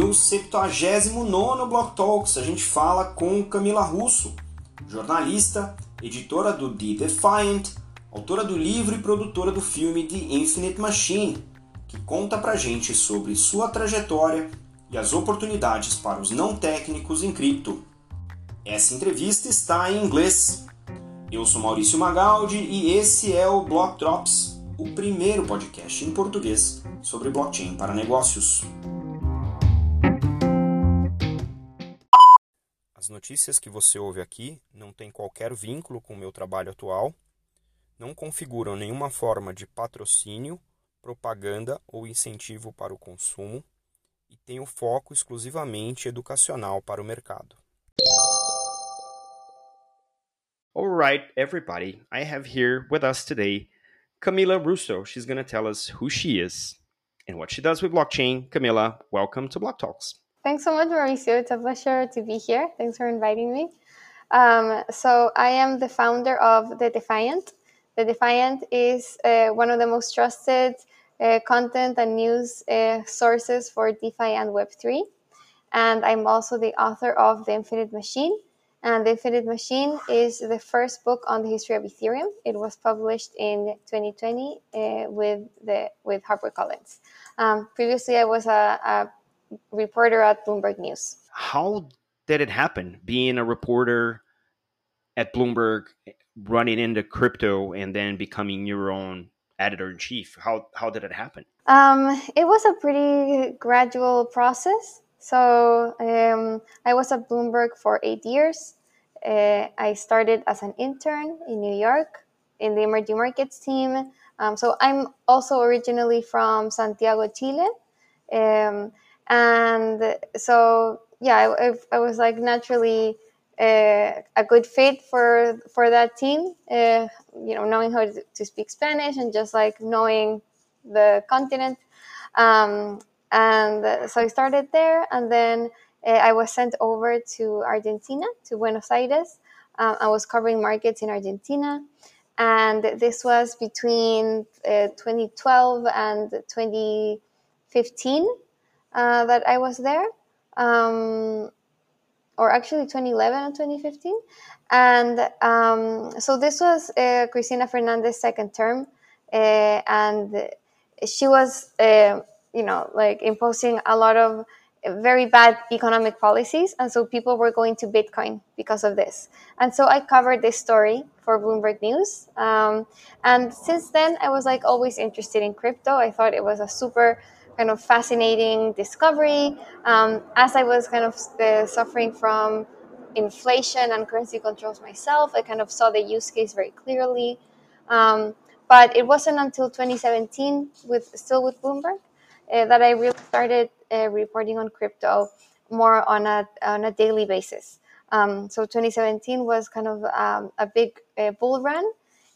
No 79 Block Talks, a gente fala com Camila Russo, jornalista, editora do The Defiant, autora do livro e produtora do filme The Infinite Machine, que conta pra gente sobre sua trajetória e as oportunidades para os não técnicos em cripto. Essa entrevista está em inglês. Eu sou Maurício Magaldi e esse é o Block Drops, o primeiro podcast em português sobre blockchain para negócios. As notícias que você ouve aqui não têm qualquer vínculo com o meu trabalho atual, não configuram nenhuma forma de patrocínio, propaganda ou incentivo para o consumo e têm o foco exclusivamente educacional para o mercado. Alright, everybody, I have here with us today Camila Russo. She's going to tell us who she is and what she does with blockchain. Camila, welcome to Block Talks. Thanks so much, Mauricio. It's a pleasure to be here. Thanks for inviting me. Um, so, I am the founder of The Defiant. The Defiant is uh, one of the most trusted uh, content and news uh, sources for DeFi and Web3. And I'm also the author of The Infinite Machine. And The Infinite Machine is the first book on the history of Ethereum. It was published in 2020 uh, with, the, with HarperCollins. Um, previously, I was a, a reporter at Bloomberg News. How did it happen? Being a reporter at Bloomberg, running into crypto, and then becoming your own editor in chief. How how did it happen? Um, it was a pretty gradual process. So um, I was at Bloomberg for eight years. Uh, I started as an intern in New York in the emerging markets team. Um, so I'm also originally from Santiago, Chile. Um, and so yeah I, I, was like naturally uh, a good fit for for that team uh, you know knowing how to, speak spanish and just like knowing the continent. Um, and so i started there and then uh, i was sent over to argentina to buenos aires. Um, i was covering markets in argentina. And this was between uh, 2012 and 2015 uh, that I was there, um, or actually 2011 and 2015. And um, so this was uh, Cristina Fernandez's second term, uh, and she was, uh, you know, like imposing a lot of very bad economic policies, and so people were going to Bitcoin because of this. And so I covered this story for Bloomberg News. Um, and since then, I was like always interested in crypto. I thought it was a super kind of fascinating discovery. Um, as I was kind of uh, suffering from inflation and currency controls myself, I kind of saw the use case very clearly. Um, but it wasn't until 2017, with still with Bloomberg, uh, that I really started uh, reporting on crypto more on a on a daily basis. Um, so 2017 was kind of um, a big uh, bull run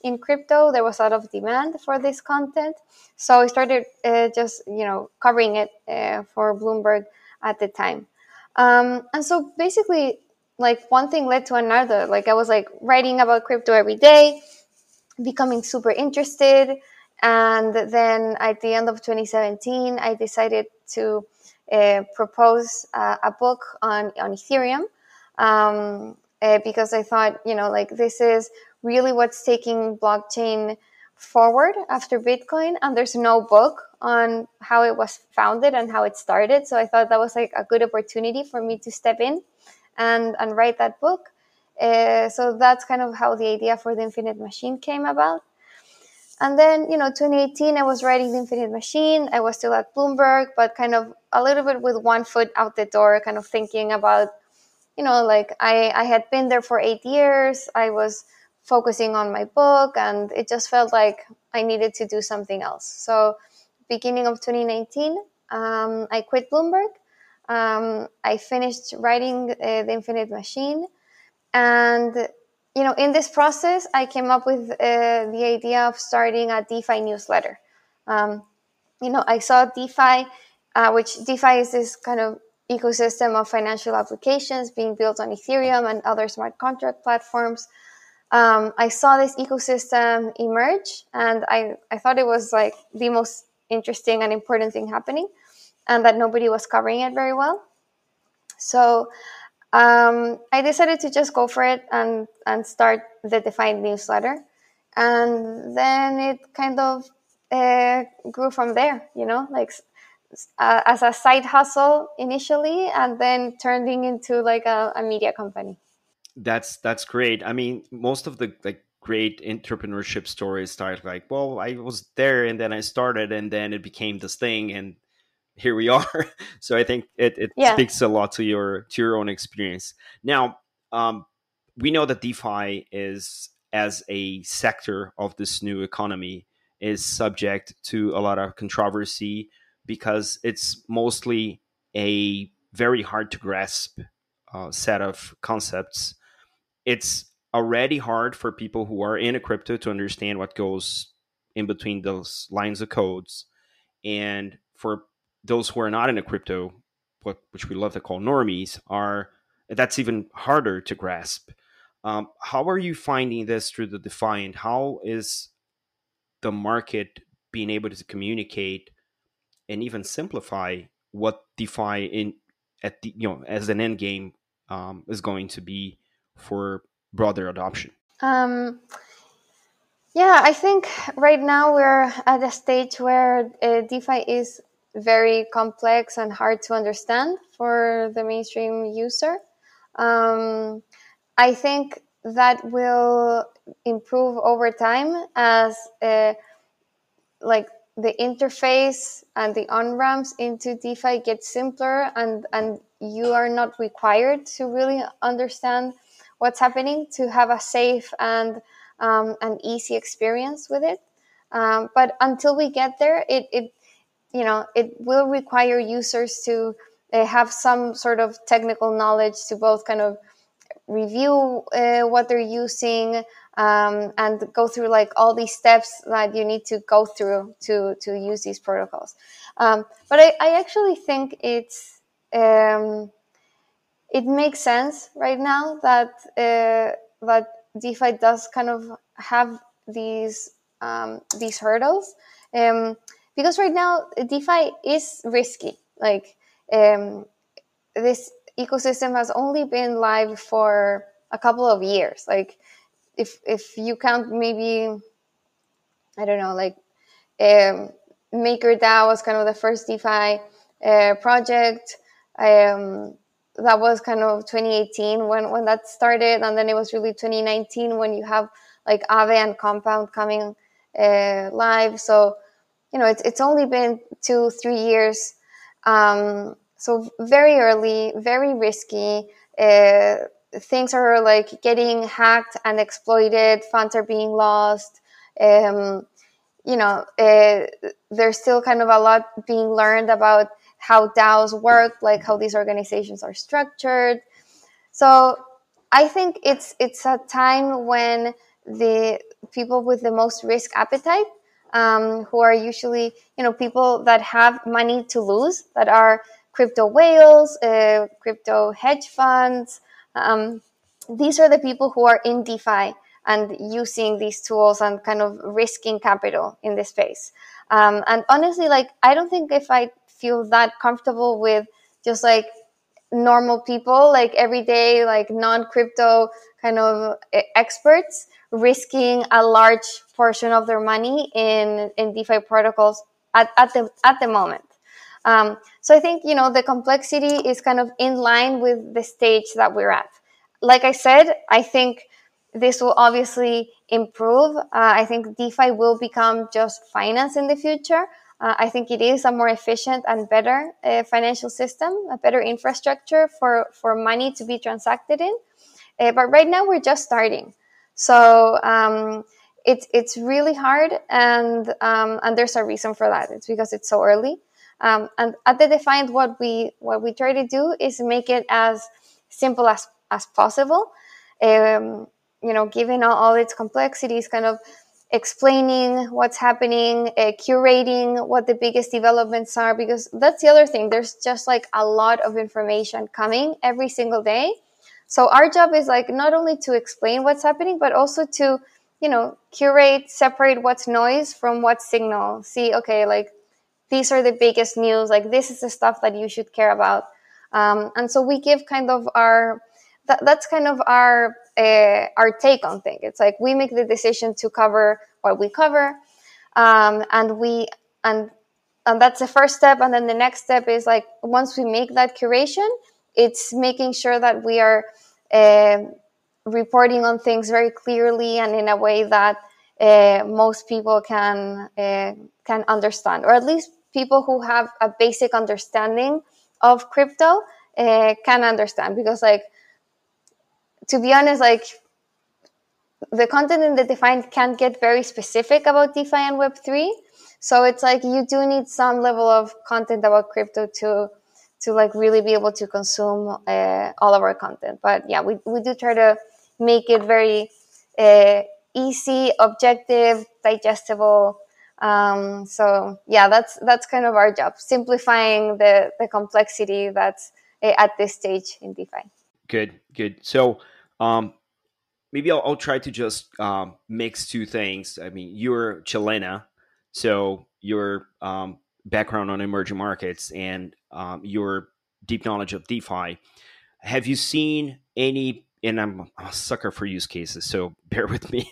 in crypto. There was a lot of demand for this content, so I started uh, just you know covering it uh, for Bloomberg at the time. Um, and so basically, like one thing led to another. Like I was like writing about crypto every day, becoming super interested, and then at the end of 2017, I decided to uh, propose uh, a book on on Ethereum. Um, uh, because I thought, you know, like this is really what's taking blockchain forward after Bitcoin. And there's no book on how it was founded and how it started. So I thought that was like a good opportunity for me to step in and, and write that book. Uh, so that's kind of how the idea for the Infinite Machine came about. And then, you know, 2018, I was writing the Infinite Machine. I was still at Bloomberg, but kind of a little bit with one foot out the door, kind of thinking about, you know, like I, I had been there for eight years. I was focusing on my book and it just felt like I needed to do something else. So, beginning of 2019, um, I quit Bloomberg. Um, I finished writing uh, The Infinite Machine. And, you know, in this process, I came up with uh, the idea of starting a DeFi newsletter. Um, you know, I saw DeFi, uh, which DeFi is this kind of ecosystem of financial applications being built on Ethereum and other smart contract platforms um, I saw this ecosystem emerge, and I, I thought it was like the most interesting and important thing happening. and that nobody was covering it very well. So um, I decided to just go for it and, and start the Defiant newsletter. And then it kind of uh, grew from there, you know, like uh, as a side hustle initially and then turning into like a, a media company. That's that's great. I mean, most of the like great entrepreneurship stories start like, well, I was there and then I started and then it became this thing and here we are. so I think it, it yeah. speaks a lot to your to your own experience. Now, um, we know that DeFi is as a sector of this new economy is subject to a lot of controversy because it's mostly a very hard to grasp uh, set of concepts. It's already hard for people who are in a crypto to understand what goes in between those lines of codes. And for those who are not in a crypto, what, which we love to call normies, are that's even harder to grasp. Um, how are you finding this through the Defiant? How is the market being able to communicate and even simplify what DeFi in at the you know as an end game um, is going to be for broader adoption? Um, yeah, I think right now we're at a stage where uh, DeFi is very complex and hard to understand for the mainstream user. Um, I think that will improve over time as uh, like the interface and the on ramps into DeFi get simpler and and you are not required to really understand what's happening to have a safe and um, an easy experience with it. Um, but until we get there, it, it you know it will require users to uh, have some sort of technical knowledge to both kind of review uh, what they're using um, and go through like all these steps that you need to go through to to use these protocols. Um, but I, I, actually think it's um, it makes sense right now that uh, that DeFi does kind of have these um, these hurdles um, because right now DeFi is risky. Like um, this ecosystem has only been live for a couple of years. Like if if you count maybe I don't know like um, MakerDAO was kind of the first DeFi uh, project. Um, that was kind of 2018 when when that started, and then it was really 2019 when you have like Aave and Compound coming uh, live. So you know it's it's only been two three years. Um, so very early, very risky. Uh, things are like getting hacked and exploited, funds are being lost. Um, you know, uh, there's still kind of a lot being learned about how DAOs work, like how these organizations are structured. So I think it's it's a time when the people with the most risk appetite, um, who are usually you know people that have money to lose, that are crypto whales, uh, crypto hedge funds, um, these are the people who are in DeFi and using these tools and kind of risking capital in this space. Um, and honestly, like, I don't think if I feel that comfortable with just like normal people, like everyday, like non crypto kind of experts risking a large portion of their money in, in DeFi protocols at, at the, at the moment. Um, so I think, you know, the complexity is kind of in line with the stage that we're at. Like I said, I think this will obviously improve. Uh, I think DeFi will become just finance in the future. Uh, I think it is a more efficient and better uh, financial system, a better infrastructure for, for money to be transacted in. Uh, but right now, we're just starting. So um, it's, it's really hard, and, um, and there's a reason for that. It's because it's so early. Um, and at the Defiant, what we what we try to do is make it as simple as as possible. Um, you know, given all, all, its complexities, kind of explaining what's happening, uh, curating what the biggest developments are, because that's the other thing. There's just like a lot of information coming every single day. So our job is like not only to explain what's happening, but also to, you know, curate, separate what's noise from what's signal. See, okay, like these are the biggest news. Like this is the stuff that you should care about. Um, and so we give kind of our that, that's kind of our uh, our take on things. It's like we make the decision to cover what we cover, um, and we and and that's the first step. And then the next step is like once we make that curation, it's making sure that we are uh, reporting on things very clearly and in a way that uh, most people can can understand, or at least people who have a basic understanding of crypto can understand. Because, like, to be honest, like the content in the Defiant can't get very specific about DeFi and Web three. So it's like you do need some level of content about crypto to to like really be able to consume uh, all of our content. But yeah, we, we do try to make it very uh, easy, objective, digestible. Um, so yeah, that's that's kind of our job, simplifying the the complexity that's uh, at this stage in DeFi. Good, good. So um, maybe I'll, I'll, try to just um, mix two things. I mean, you're Chilena, so your um, background on emerging markets and um, your deep knowledge of DeFi. Have you seen any and I'm a sucker for use cases, so bear with me.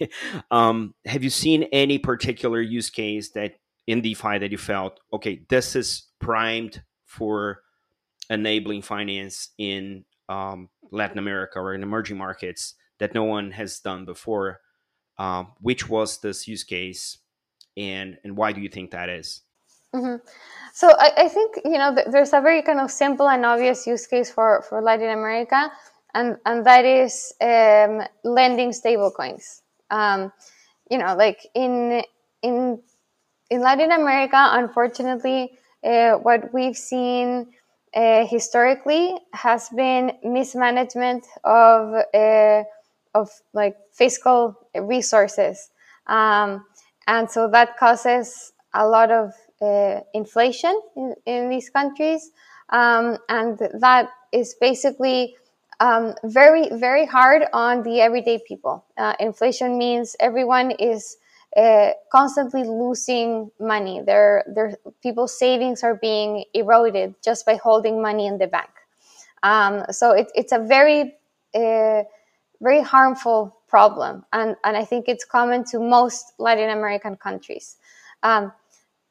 um, have you seen any particular use case that in DeFi that you felt, okay, this is primed for enabling finance in um, Latin America or in emerging markets that no one has done before? Um, which was this use case, and and why do you think that is? Mm-hmm. So I, I, think you know there's a very kind of simple and obvious use case for for Latin America, and and that is um, lending stablecoins. Um, you know, like in in in Latin America, unfortunately, uh, what we've seen uh, historically has been mismanagement of uh, of like fiscal resources, um, and so that causes a lot of uh, inflation in, in, these countries, um, and that is basically um, very, very hard on the everyday people. Uh, inflation means everyone is uh, constantly losing money. Their, their people's savings are being eroded just by holding money in the bank. Um, so it, it's a very, uh, very harmful problem, and, and I think it's common to most Latin American countries. Um,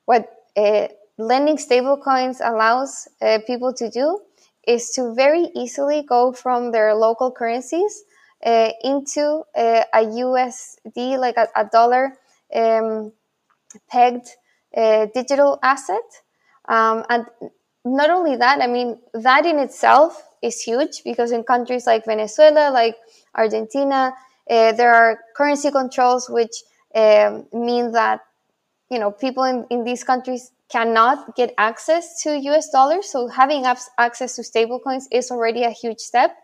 what uh, lending stablecoins allows uh, people to do is to very easily go from their local currencies uh, into a USD, like a, a dollar um, pegged uh, digital asset. Um, and not only that, I mean, that in itself is huge because in countries like Venezuela, like Argentina, uh, there are currency controls which um, mean that you know people in, in these countries cannot get access to US dollars. So having access to stablecoins is already a huge step.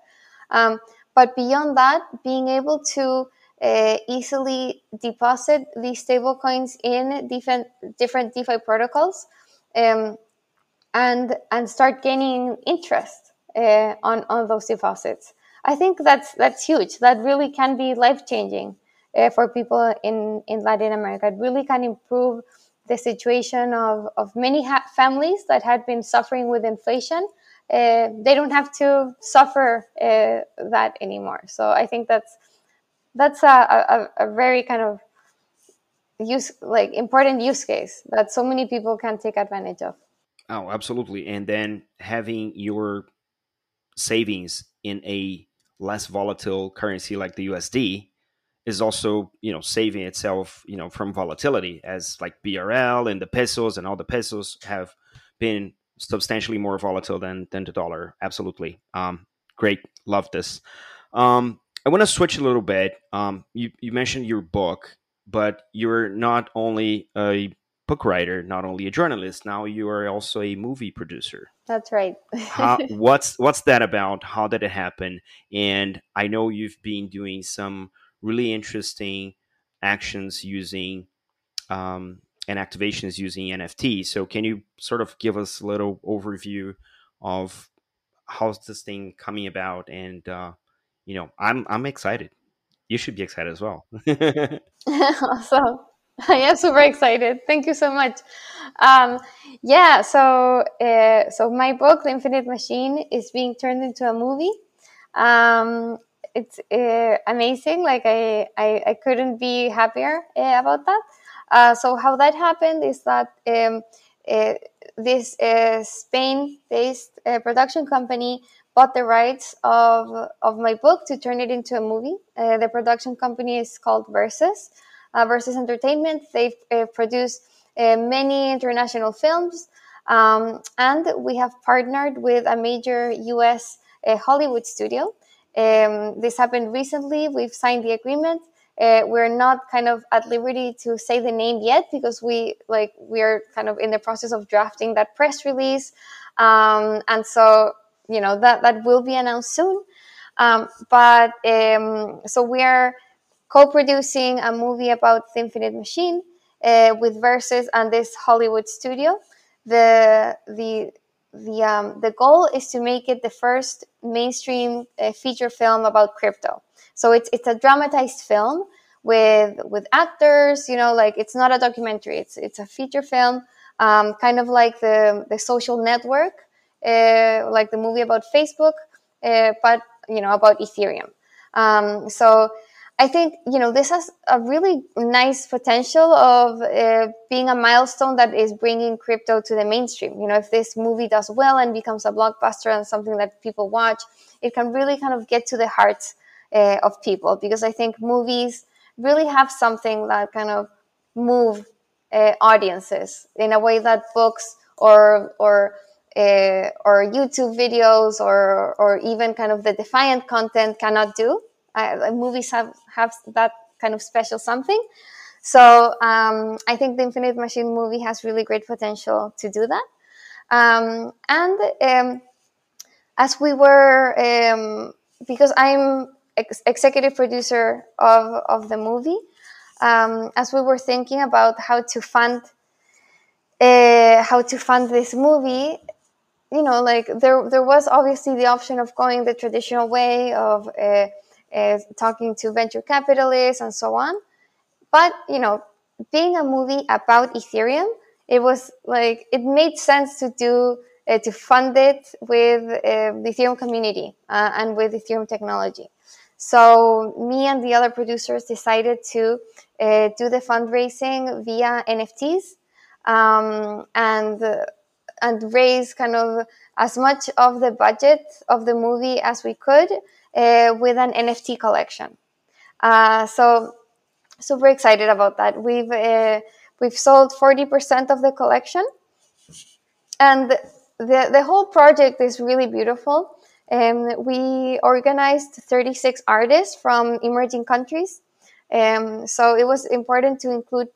Um, but beyond that, being able to uh, easily deposit these stablecoins in different different DeFi protocols um, and and start gaining interest uh, on on those deposits. I think that's that's huge. That really can be life changing uh, for people in in Latin America. It really can improve the situation of, of many ha- families that had been suffering with inflation. Uh, they don't have to suffer uh, that anymore. So I think that's that's a, a, a, very kind of use like important use case that so many people can take advantage of. Oh, absolutely. And then having your savings in a less volatile currency like the USD is also you know saving itself you know from volatility as like BRL and the pesos and all the pesos have been substantially more volatile than than the dollar. Absolutely, um, great, love this. Um, I want to switch a little bit. Um, you you mentioned your book, but you're not only a book writer, not only a journalist. Now you are also a movie producer. That's right. How, what's what's that about? How did it happen? And I know you've been doing some really interesting actions using um, and activations using NFT. So, can you sort of give us a little overview of how's this thing coming about? And uh, you know, I'm I'm excited. You should be excited as well. awesome. yeah, super excited. Thank you so much. Um, yeah, so uh, so my book, The Infinite Machine, is being turned into a movie. Um, it's uh, amazing. Like I, I, I, couldn't be happier uh, about that. Uh, so how that happened is that um, this Spain-based production company bought the rights of of my book to turn it into a movie. the production company is called Versus. Versus Entertainment. They've produced many international films, um, and we have partnered with a major U.S. Hollywood studio um, this happened recently. We've signed the agreement. Uh, we're not kind of at liberty to say the name yet because we like we're kind of in the process of drafting that press release, um, and so you know that that will be announced soon. Um, but um, so we are co-producing a movie about the Infinite Machine uh, with Versus and this Hollywood studio. The the the um, the goal is to make it the first mainstream uh, feature film about crypto. So it's it's a dramatized film with with actors. You know, like it's not a documentary. It's it's a feature film, um, kind of like the the Social Network, uh, like the movie about Facebook, uh, but you know about Ethereum. Um, so I think you know this has a really nice potential of uh, being a milestone that is bringing crypto to the mainstream. You know, if this movie does well and becomes a blockbuster and something that people watch, it can really kind of get to the hearts uh, of people because I think movies really have something that kind of move uh, audiences in a way that books or or uh, or YouTube videos or or even kind of the defiant content cannot do uh, movies have have that kind of special something. So um, I think the Infinite Machine movie has really great potential to do that. Um, and um, as we were, um, because I'm ex- executive producer of of the movie, um, as we were thinking about how to fund uh, how to fund this movie, you know, like there there was obviously the option of going the traditional way of uh, uh, talking to venture capitalists and so on. But you know, being a movie about Ethereum, it was like it made sense to do uh, to fund it with uh, the Ethereum community uh, and with Ethereum technology. So me and the other producers decided to uh, do the fundraising via NFTs um, and and raise kind of as much of the budget of the movie as we could uh, with an NFT collection. Uh, so super excited about that. We've uh, we've sold forty percent of the collection, and the the whole project is really beautiful. Um, we organized 36 artists from emerging countries. Um, so it was important to include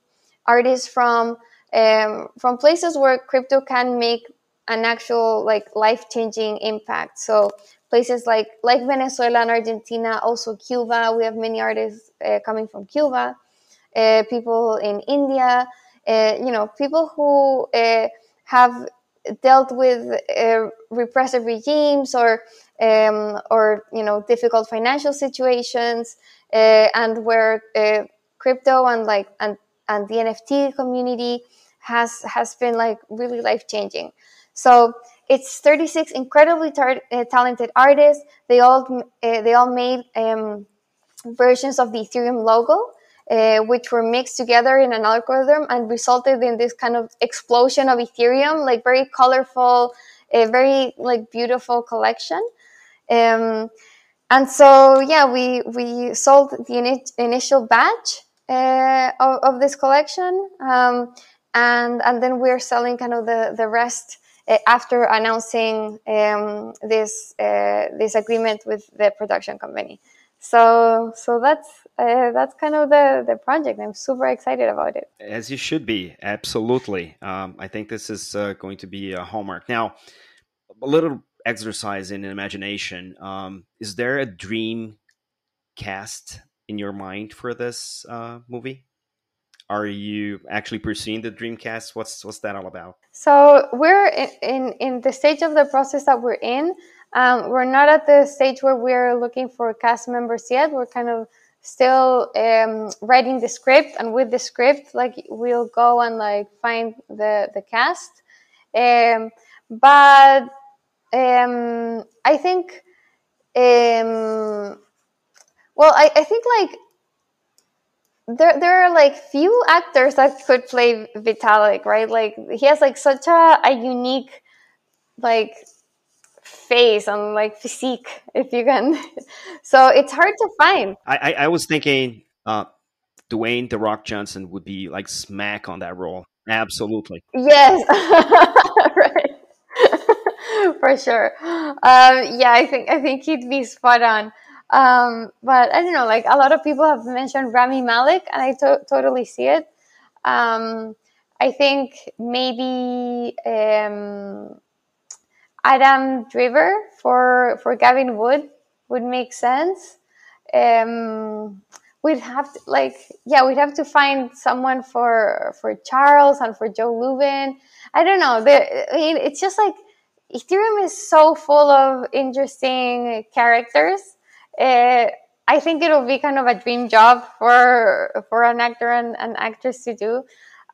artists from um, from places where crypto can make an actual like life changing impact. So places like like Venezuela and Argentina, also Cuba. We have many artists uh, coming from Cuba, uh, people in India. Uh, you know, people who uh, have dealt with uh, repressive regimes or um, or you know difficult financial situations, uh, and where crypto and like and and the NFT community has has been like really life changing. So it's 36 incredibly tar- uh, talented artists. They all uh, they all made um, versions of the Ethereum logo, uh, which were mixed together in an algorithm and resulted in this kind of explosion of Ethereum, like very colorful, a very like beautiful collection. Um, and so yeah, we we sold the ini- initial batch uh, of, of, this collection, um, and and then we're selling kind of the the rest uh, after announcing um, this uh, this agreement with the production company. So so that's uh, that's kind of the the project. I'm super excited about it. As you should be, absolutely. Um, I think this is uh, going to be a hallmark. Now, a little exercise in imagination. Um, is there a dream cast in your mind for this uh, movie? Are you actually pursuing the dreamcast? What's what's that all about? So we're in in, in the stage of the process that we're in um, we're not at the stage where we're looking for cast members yet. We're kind of still um, writing the script, and with the script, like we'll go and like find the the cast. Um, but um, I think, um, well, I, I think like there there are like few actors that could play Vitalik, right? Like he has like such a, a unique like face and like physique, if you can. so it's hard to find. I I, I was thinking uh, Dwayne the Rock Johnson would be like smack on that role. Absolutely. Yes. right. For sure. Um, yeah, I think I think he'd be spot on. Um, but I don't know, like a lot of people have mentioned Rami Malek, and I to- totally see it. Um, I think maybe um, Adam Driver for for Gavin Wood would make sense. Um, we'd have to like yeah, we'd have to find someone for for Charles and for Joe Lubin. I don't know. I mean, it's just like Ethereum is so full of interesting characters uh, I think it'll be kind of a dream job for for an actor and an actress to do.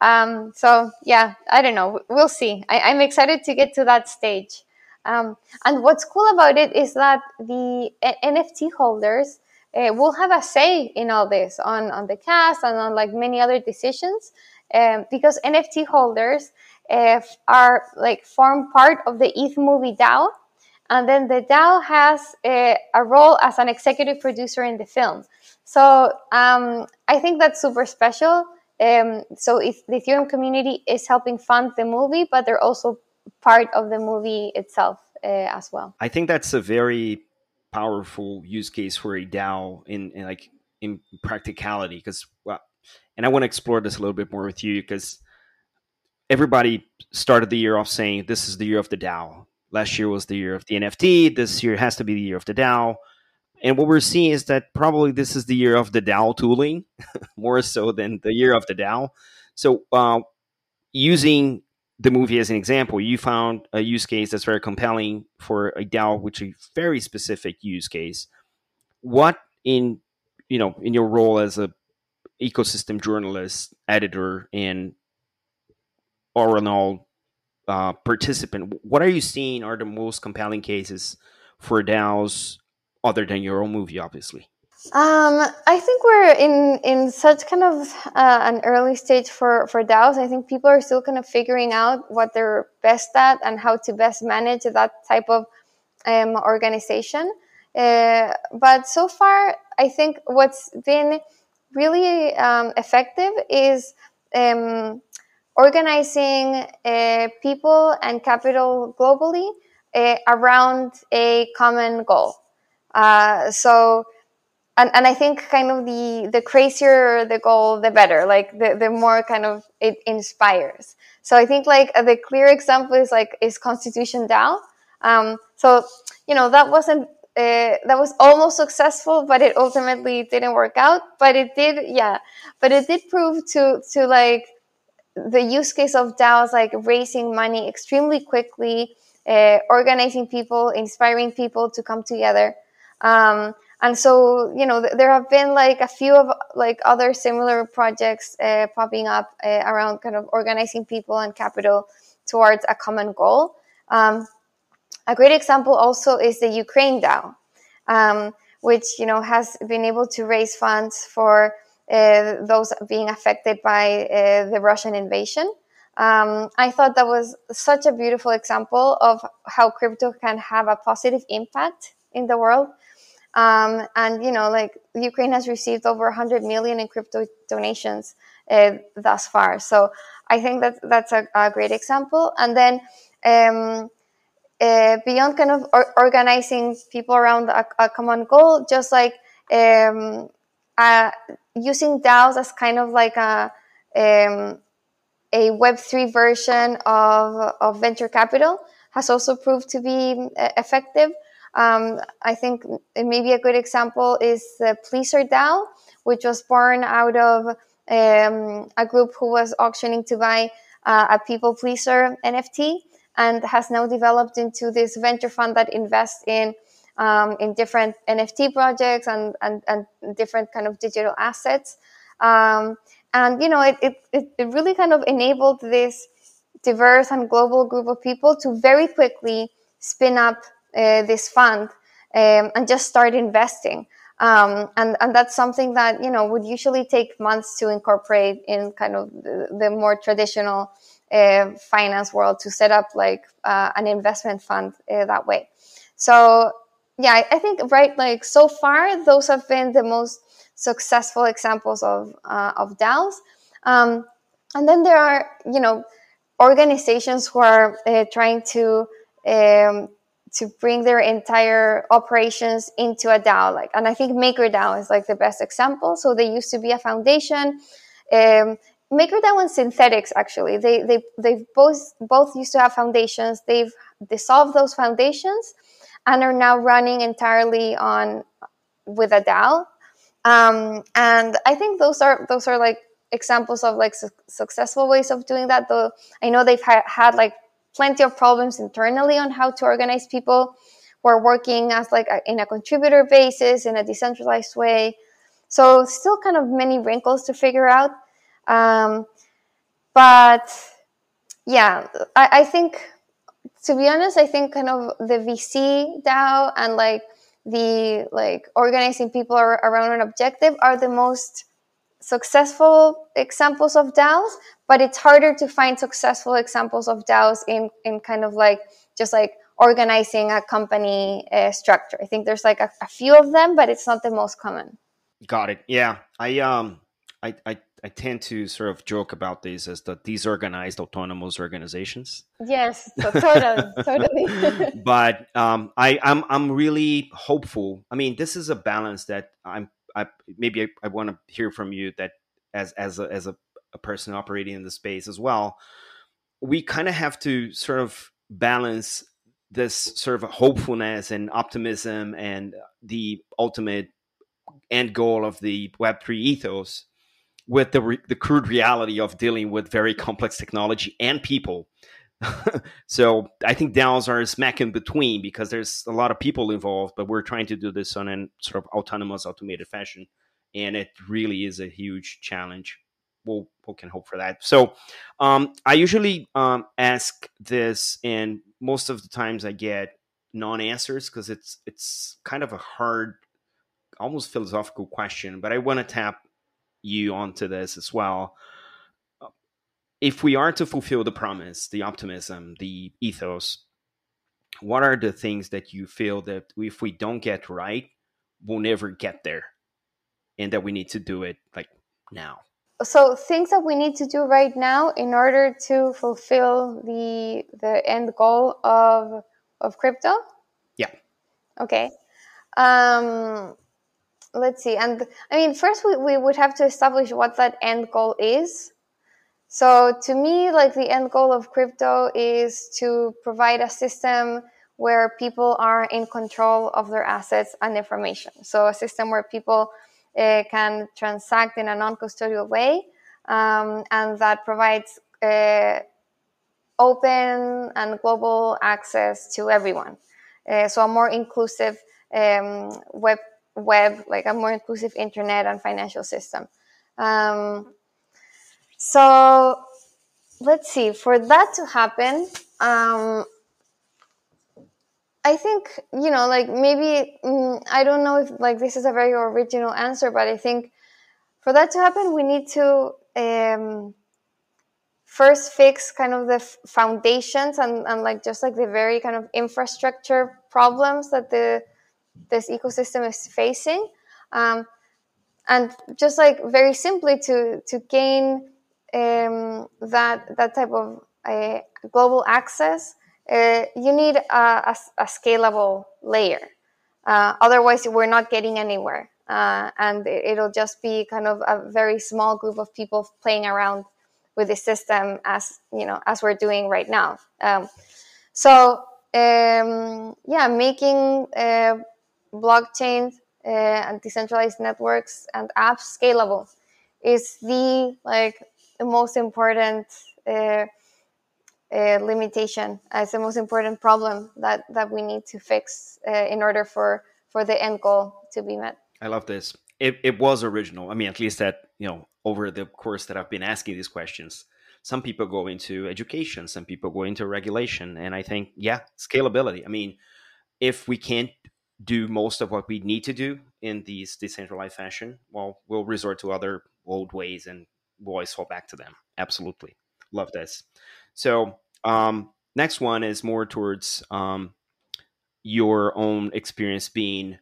Um, so yeah, I don't know. We'll see. I, am excited to get to that stage. Um, and what's cool about it is that the NFT holders uh, will have a say in all this on on the cast and on like many other decisions, um, because NFT holders uh, are like form part of the ETH movie DAO. And then the DAO has a, a role as an executive producer in the film. So um, I think that's super special. Um, so if the Ethereum community is helping fund the movie, but they're also part of the movie itself uh, as well. I think that's a very powerful use case for a DAO in, in like in practicality because well, and I want to explore this a little bit more with you because everybody started the year off saying this is the year of the DAO. Last year was the year of the NFT. This year has to be the year of the DAO. And what we're seeing is that probably this is the year of the DAO tooling more so than the year of the DAO. So, uh, using the movie as an example, you found a use case that's very compelling for a DAO, which is a very specific use case. What in you know in your role as a ecosystem journalist, editor, and all uh, participant, what are you seeing are the most compelling cases for DAOs other than your own movie, obviously? Um, I think we're in in such kind of uh, an early stage for for DAOs. I think people are still kind of figuring out what they're best at and how to best manage that type of um, organization. Uh, but so far, I think what's been really um, effective is um, organizing uh, people and capital globally uh, around a common goal. Uh, so, and, and I think kind of the, the crazier the goal, the better, like the, the more kind of it inspires. So I think like the clear example is like, is Constitution DAO. Um, so, you know, that wasn't uh, that was almost successful, but it ultimately didn't work out. But it did, yeah. But it did prove to to like the use case of DAOs like raising money extremely quickly, uh, organizing people, inspiring people to come together. Um, and so, you know, th- there have been like a few of like other similar projects uh, popping up uh, around kind of organizing people and capital towards a common goal. Um, a great example also is the Ukraine DAO, um, which, you know, has been able to raise funds for those being affected by uh, the Russian invasion. Um, I thought that was such a beautiful example of how crypto can have a positive impact in the world. Um, and you know, like Ukraine has received over 100 million in crypto donations uh, thus far. So I think that that's a, a great example. And then um, uh, beyond kind of or- organizing people around a, a, common goal, just like um, uh, using DAOs as kind of like a um, a Web three version of of venture capital has also proved to be uh, effective. Um, I think maybe a good example is the PleasrDAO, which was born out of um, a group who was auctioning to buy uh, a people pleaser NFT and has now developed into this venture fund that invests in um, in different NFT projects and, and, and different kind of digital assets. Um, and, you know, it, it, it really kind of enabled this diverse and global group of people to very quickly spin up uh, this fund um, and just start investing. Um, and and that's something that you know would usually take months to incorporate in kind of the, the more traditional uh, finance world to set up like uh, an investment fund uh, that way. So yeah, I, I, think right like so far those have been the most successful examples of uh, of DAOs. Um, and then there are you know organizations who are uh, trying to um, to bring their entire operations into a DAO. Like, and I think MakerDAO is like the best example. So they used to be a foundation. Um, MakerDAO and Synthetix actually they they they both both used to have foundations. They've dissolved those foundations and are now running entirely on with a DAO. Um, and I think those are those are like examples of like su- successful ways of doing that. Though I know they've ha- had like plenty of problems internally on how to organize people who are working as like a, in a contributor basis in a decentralized way. So still kind of many wrinkles to figure out. Um, but yeah, I, I think to be honest, I think kind of the VC DAO and like the like organizing people around an objective are the most successful examples of DAOs, but it's harder to find successful examples of DAOs in, in kind of like just like organizing a company uh, structure. I think there's like a, a, few of them, but it's not the most common. Got it. Yeah, I um, I I, I tend to sort of joke about these as the disorganized autonomous organizations. Yes, so totally, totally. but um, I I'm I'm really hopeful. I mean, this is a balance that I'm I maybe I, I want to hear from you that as as a, as a, a person operating in the space as well, we kind of have to sort of balance this sort of hopefulness and optimism and the ultimate end goal of the Web3 ethos with the, re- the crude reality of dealing with very complex technology and people. so I think DAOs are a smack in between because there's a lot of people involved, but we're trying to do this on a sort of autonomous, automated fashion, and it really is a huge challenge. We'll, we can hope for that. So um, I usually um, ask this, and most of the times I get non-answers because it's it's kind of a hard, almost philosophical question. But I want to tap you onto this as well if we are to fulfill the promise, the optimism, the ethos, what are the things that you feel that if we don't get right, we'll never get there, and that we need to do it like now? So things that we need to do right now in order to fulfill the the end goal of of crypto. Yeah. Okay. Um, let's see. And I mean, first we, we would have to establish what that end goal is. So to me, like the end goal of crypto is to provide a system where people are in control of their assets and information. So a system where people uh, can transact in a non-custodial way, um, and that provides uh, open and global access to everyone. Uh, so a more inclusive um, web, web, like a more inclusive internet and financial system. Um, so let's see, for that to happen, um, I think, you know, like maybe, mm, I don't know if like this is a very original answer, but I think for that to happen, we need to um, first fix kind of the foundations and, and like just like the very kind of infrastructure problems that the this ecosystem is facing. Um, and just like very simply to to gain um, that that type of uh, global access, uh, you need a, a, a scalable layer. Uh, otherwise, we're not getting anywhere, uh, and it'll just be kind of a very small group of people playing around with the system as you know as we're doing right now. Um, so um, yeah, making uh, blockchain uh, and decentralized networks and apps scalable is the like the most important uh, uh, limitation as the most important problem that that we need to fix uh, in order for for the end goal to be met. I love this. It, it was original. I mean, at least that you know over the course that I've been asking these questions. Some people go into education, some people go into regulation, and I think yeah, scalability. I mean, if we can't do most of what we need to do in these decentralized fashion, well, we'll resort to other old ways and we'll always fall back to them. Absolutely. Love this. So, um, next one is more towards um, your own experience being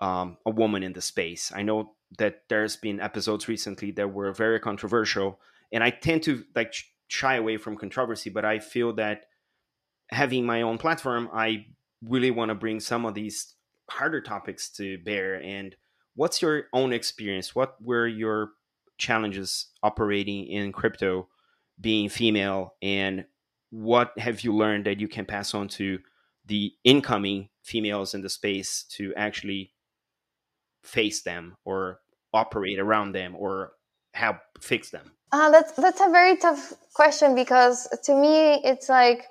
um, a woman in the space. I know that there's been episodes recently that were very controversial, and I tend to like shy away from controversy, but I feel that having my own platform, I really want to bring some of these harder topics to bear. And what's your own experience? What were your challenges operating in crypto, being female, and what have you learned that you can pass on to the incoming females in the space to actually face them or operate around them or help fix them? Uh, that's that's a very tough question because to me it's like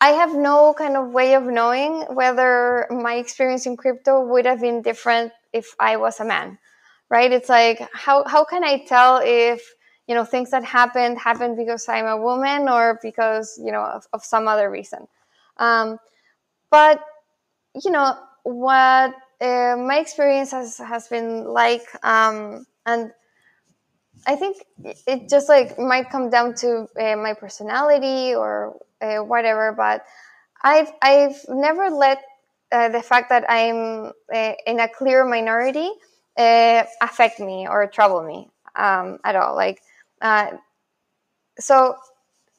I have no kind of way of knowing whether my experience in crypto would have been different if I was a man, right? It's like how how can I tell if you know things that happened happened because I'm a woman or because you know of, of some other reason. Um, but you know what uh, my experience has has been like, um, and I think it just like might come down to uh, my personality or uh, whatever. But I've I've never let uh, the fact that I'm uh, in a clear minority uh, affect me or trouble me um, at all. Like uh, so.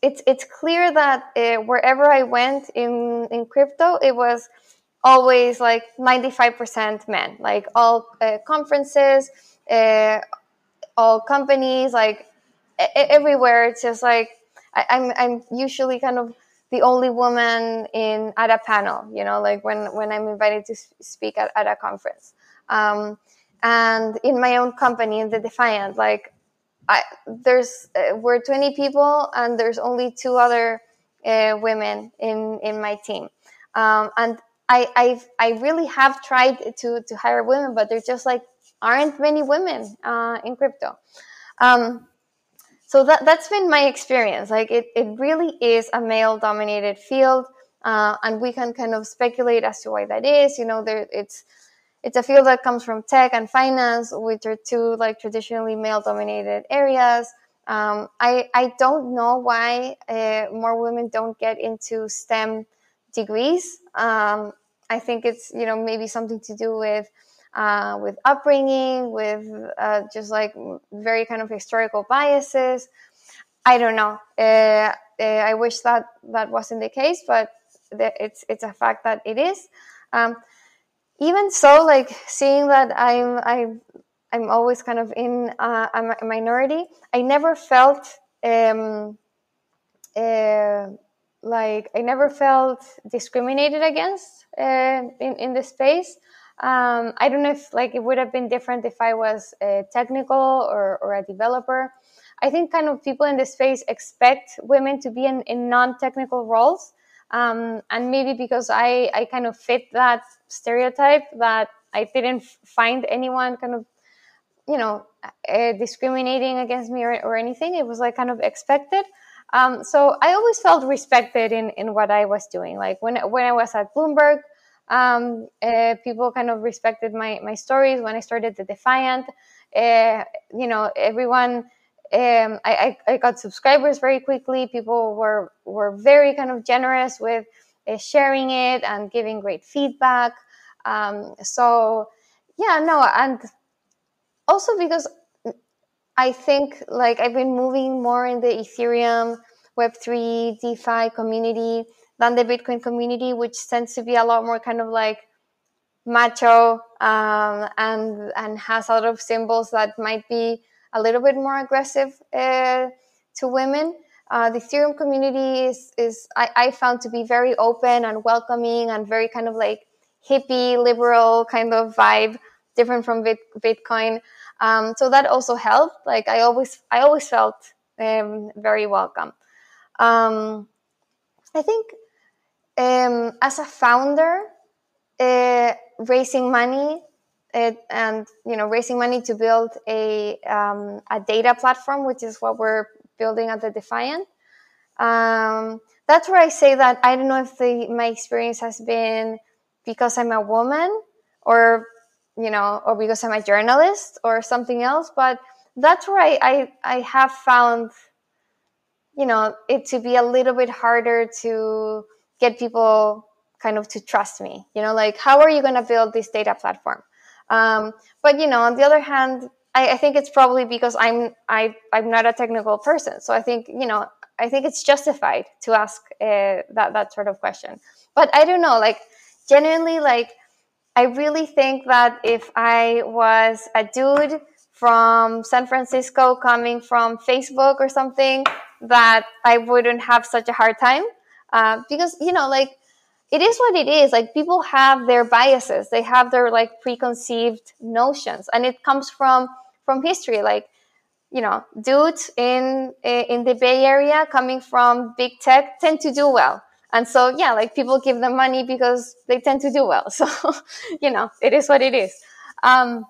It's, it's clear that wherever I went in, in crypto, it was always like 95% men, like all conferences, all companies, like everywhere. It's just like I, am I'm, I'm usually kind of the only woman in at a panel. You know, like when when I'm invited to speak at, at a conference. Um, and in my own company, in the Defiant, like I, there's uh, we're 20 people, and there's only two other uh, women in in my team. Um, and I I've, I really have tried to to hire women, but they're just like aren't many women uh, in crypto. Um, so that that's been my experience. Like it, it really is a male dominated field, uh, and we can kind of speculate as to why that is. You know, there it's it's a field that comes from tech and finance, which are two like traditionally male dominated areas. Um, I I don't know why uh, more women don't get into STEM degrees. Um, I think it's you know maybe something to do with uh, with upbringing, with uh, just like very kind of historical biases. I don't know. Uh, uh I wish that that wasn't the case, but it's it's a fact that it is. Um, even so, like seeing that I'm I'm I'm always kind of in uh, a minority. I never felt um, uh, like I never felt discriminated against in in the space. Um, I don't know if like it would have been different if I was a technical or, or a developer. I think kind of people in this space expect women to be in, in non-technical roles. Um, and maybe because I, I kind of fit that stereotype that I didn't find anyone kind of, you know, uh, discriminating against me or, or anything. It was like kind of expected. Um, so I always felt respected in, in what I was doing. Like when, when I was at Bloomberg, um, uh, people kind of respected my, my stories when I started the Defiant. Uh, you know, everyone, um, I, I, got subscribers very quickly. People were, were very kind of generous with uh, sharing it and giving great feedback. Um, so, yeah, no, and also because I think like I've been moving more in the Ethereum, Web3, DeFi community than the Bitcoin community, which tends to be a lot more kind of like macho um, and and has a lot of symbols that might be a little bit more aggressive uh, to women. Uh, the Ethereum community is, is I, I, found to be very open and welcoming and very kind of like hippie, liberal kind of vibe, different from Bit, Bitcoin. Um, so that also helped. Like I always, I always felt um, very welcome. Um, I think um, as a founder, uh, raising money it, and you know raising money to build a um, a data platform, which is what we're building at the Defiant. Um, that's where I say that I don't know if the, my experience has been because I'm a woman or you know or because I'm a journalist or something else, but that's where I, I, I have found you know it to be a little bit harder to get people kind of to trust me you know like how are you going to build this data platform? Um, but you know on the other hand I, I, think it's probably because i'm I, i'm not a technical person. So i think you know i think it's justified to ask uh, that that sort of question. But i don't know like genuinely like i really think that if i was a dude from San Francisco coming from Facebook or something that I wouldn't have such a hard time uh, because you know like it is what it is. Like people have their biases. They have their like preconceived notions. And it comes from from history. Like you know dudes in in the bay area coming from big tech tend to do well. And so yeah like people give them money because they tend to do well. So you know it is what it is. Um,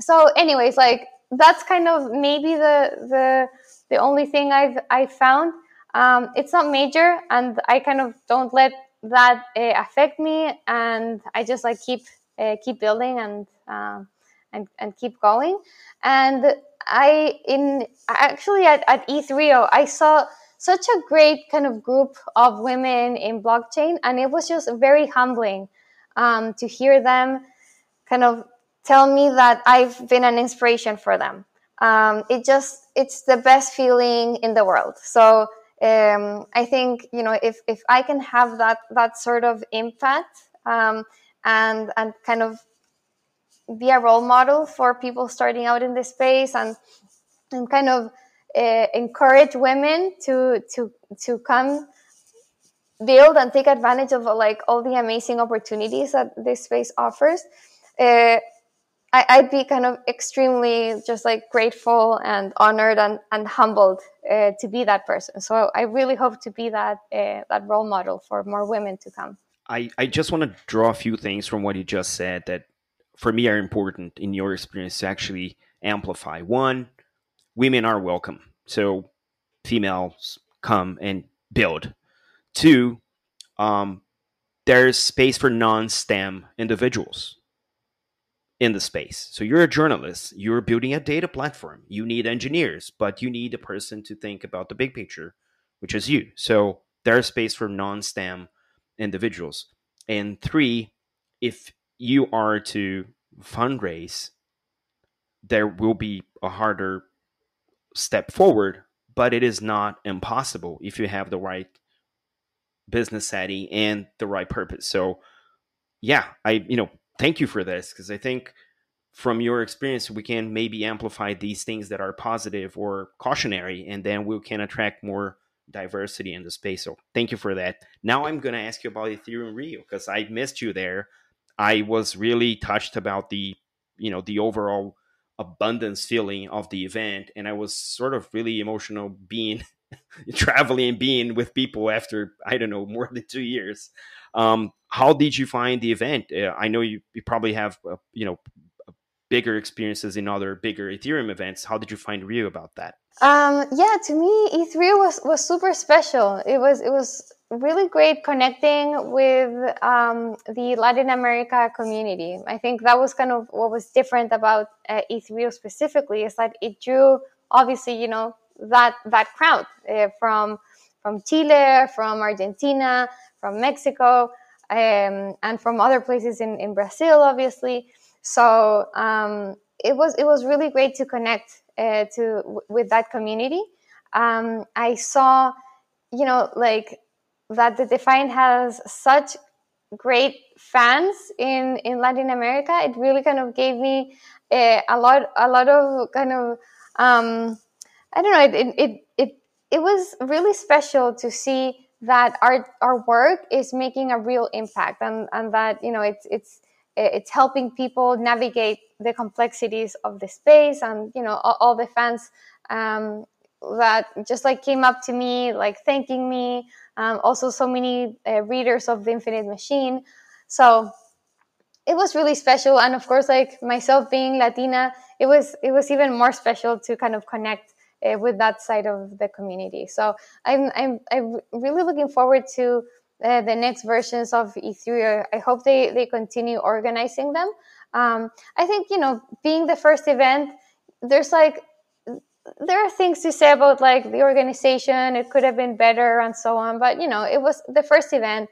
so anyways like that's kind of maybe the the the only thing i've i found um, it's not major and i kind of don't let that uh, affect me and i just like keep uh, keep building and uh, and and keep going and i in actually at, at e3 i saw such a great kind of group of women in blockchain and it was just very humbling um, to hear them kind of tell me that I've been an inspiration for them. Um, it just it's the best feeling in the world. So um, I think you know if if I can have that that sort of impact um, and and kind of be a role model for people starting out in this space and and kind of uh, encourage women to to to come build and take advantage of like all the amazing opportunities that this space offers. Uh, I, would be kind of extremely just like grateful and honored and, and humbled uh, to be that person. So I really hope to be that uh, that role model for more women to come. I, I just want to draw a few things from what you just said that for me are important in your experience to actually amplify. One, women are welcome. So females come and build. Two, um, there's space for non STEM individuals in the space. So you're a journalist, you're building a data platform. You need engineers, but you need a person to think about the big picture, which is you. So there's space for non-STEM individuals. And three, if you are to fundraise, there will be a harder step forward, but it is not impossible if you have the right business setting and the right purpose. So yeah, I you know thank you for this because I think from your experience we can maybe amplify these things that are positive or cautionary and then we can attract more diversity in the space. So thank you for that. Now i'm going to ask you about ethereum rio because i missed you there. I was really touched about the you know the overall abundance feeling of the event and i was sort of really emotional being traveling and being with people after i don't know more than two years um, how did you find the event? Uh, I know you, you probably have uh, you know bigger experiences in other bigger Ethereum events. How did you find Rio about that? Um, yeah, to me, E3 was was super special. It was it was really great connecting with um, the Latin America community. I think that was kind of what was different about uh, E3 specifically is that it drew obviously you know that that crowd uh, from from Chile, from Argentina, from Mexico, um, and from other places in, in Brazil, obviously. So um, it was it was really great to connect uh, to with that community. Um, I saw, you know, like that the Defiant has such great fans in in Latin America. It really kind of gave me a, uh, a lot a lot of kind of um, I don't know. It, it it it was really special to see that our our work is making a real impact and and that you know it's it's it's helping people navigate the complexities of the space and you know all, all the fans um, that just like came up to me, like thanking me. Um, also, so many uh, readers of the Infinite Machine. So it was really special, and of course, like myself being Latina, it was it was even more special to kind of connect uh, with that side of the community. So I'm I'm I'm really looking forward to uh, the next versions of E3. I hope they they continue organizing them. Um, I think you know being the first event, there's like there are things to say about like the organization it could have been better and so on but you know it was the first event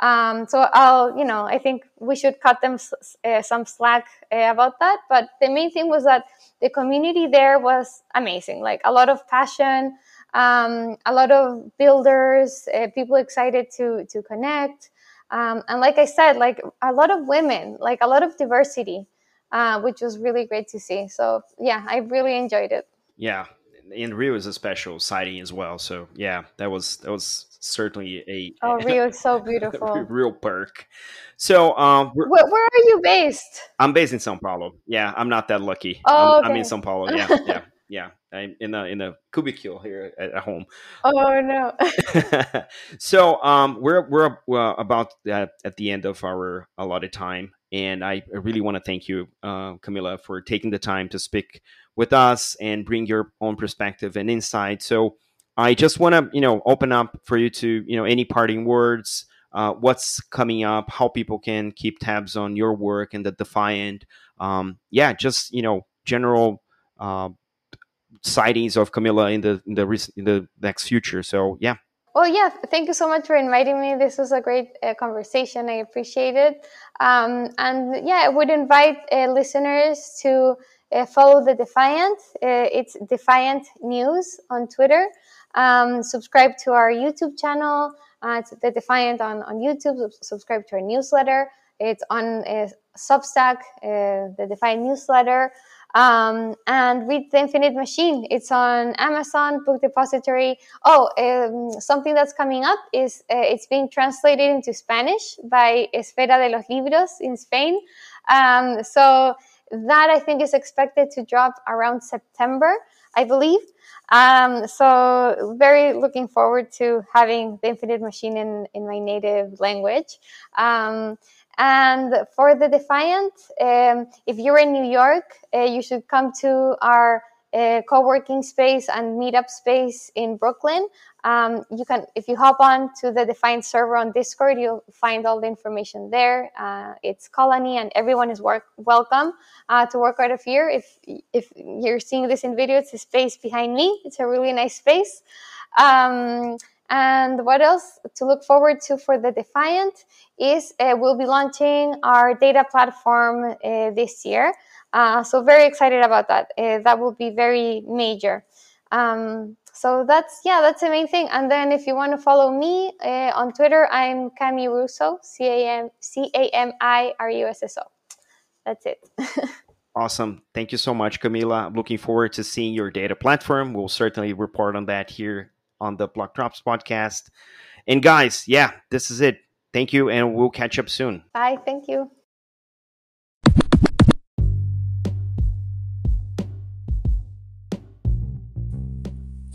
um, so i'll you know i think we should cut them uh, some slack uh, about that. But the main thing was that the community there was amazing like a lot of passion um, a lot of builders uh, people excited to to connect. Um, and like i said like a lot of women like a lot of diversity uh, which was really great to see. So yeah i really enjoyed it. Yeah, and Rio is a special sighting as well. So yeah, that was that was certainly a oh Rio is so beautiful, real perk. So um, where, where, are you based? I'm based in São Paulo. Yeah, I'm not that lucky. Oh, I'm, okay. I'm in São Paulo. Yeah, yeah, yeah. I'm in a in a cubicle here at, at home. Oh no. so um, we're we're uh, about at, at the end of our allotted time, and I really want to thank you, uh, Camila, for taking the time to speak with us and bring your own perspective and insight. So I just want to, you know, open up for you to, you know, any parting words, uh, what's coming up, how people can keep tabs on your work and the Defiant. Um, yeah, just you know, general uh, sightings of Camila in the in the recent, in the next future. So yeah. Well, yeah, thank you so much for inviting me. This was a great uh, conversation. I appreciate it. Um, and yeah, I would invite uh, listeners to uh, follow the Defiant. Uh, it's Defiant News on Twitter. Um, subscribe to our YouTube channel. Uh, it's the Defiant on, on YouTube. Subscribe to our newsletter. It's on uh, Substack, uh, the Defiant newsletter. Um, and read the Infinite Machine. It's on Amazon Book Depository. Oh, um, something that's coming up is uh, it's being translated into Spanish by Esfera de los Libros in Spain. Um, so that I think is expected to drop around September, I believe. Um, so very looking forward to having the Infinite Machine in, in my native language. Um, and for the Defiant, um, if you're in New York, uh, you should come to our uh, co-working space and meetup space in Brooklyn. Um, you can, if you hop on to the Defiant server on Discord, you'll find all the information there. Uh, it's colony, and everyone is work, welcome uh, to work out of here. If if you're seeing this in video, it's a space behind me. It's a really nice space. Um, and what else to look forward to for the Defiant is uh, we'll be launching our data platform uh, this year. Uh, so very excited about that. Uh, that will be very major. Um, so that's yeah, that's the main thing. And then if you want to follow me uh, on Twitter, I'm Cami Russo, C A M C A M I R U S S O. That's it. awesome. Thank you so much, Camila. I'm looking forward to seeing your data platform. We'll certainly report on that here on the Block Drops podcast. And guys, yeah, this is it. Thank you, and we'll catch up soon. Bye. Thank you.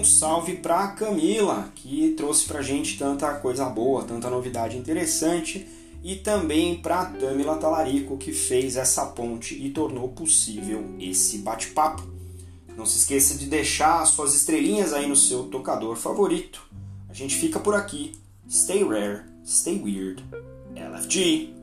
um salve para Camila, que trouxe para gente tanta coisa boa, tanta novidade interessante, e também para Tamila Talarico, que fez essa ponte e tornou possível esse bate-papo. Não se esqueça de deixar suas estrelinhas aí no seu tocador favorito. A gente fica por aqui. Stay rare, stay weird. LFG.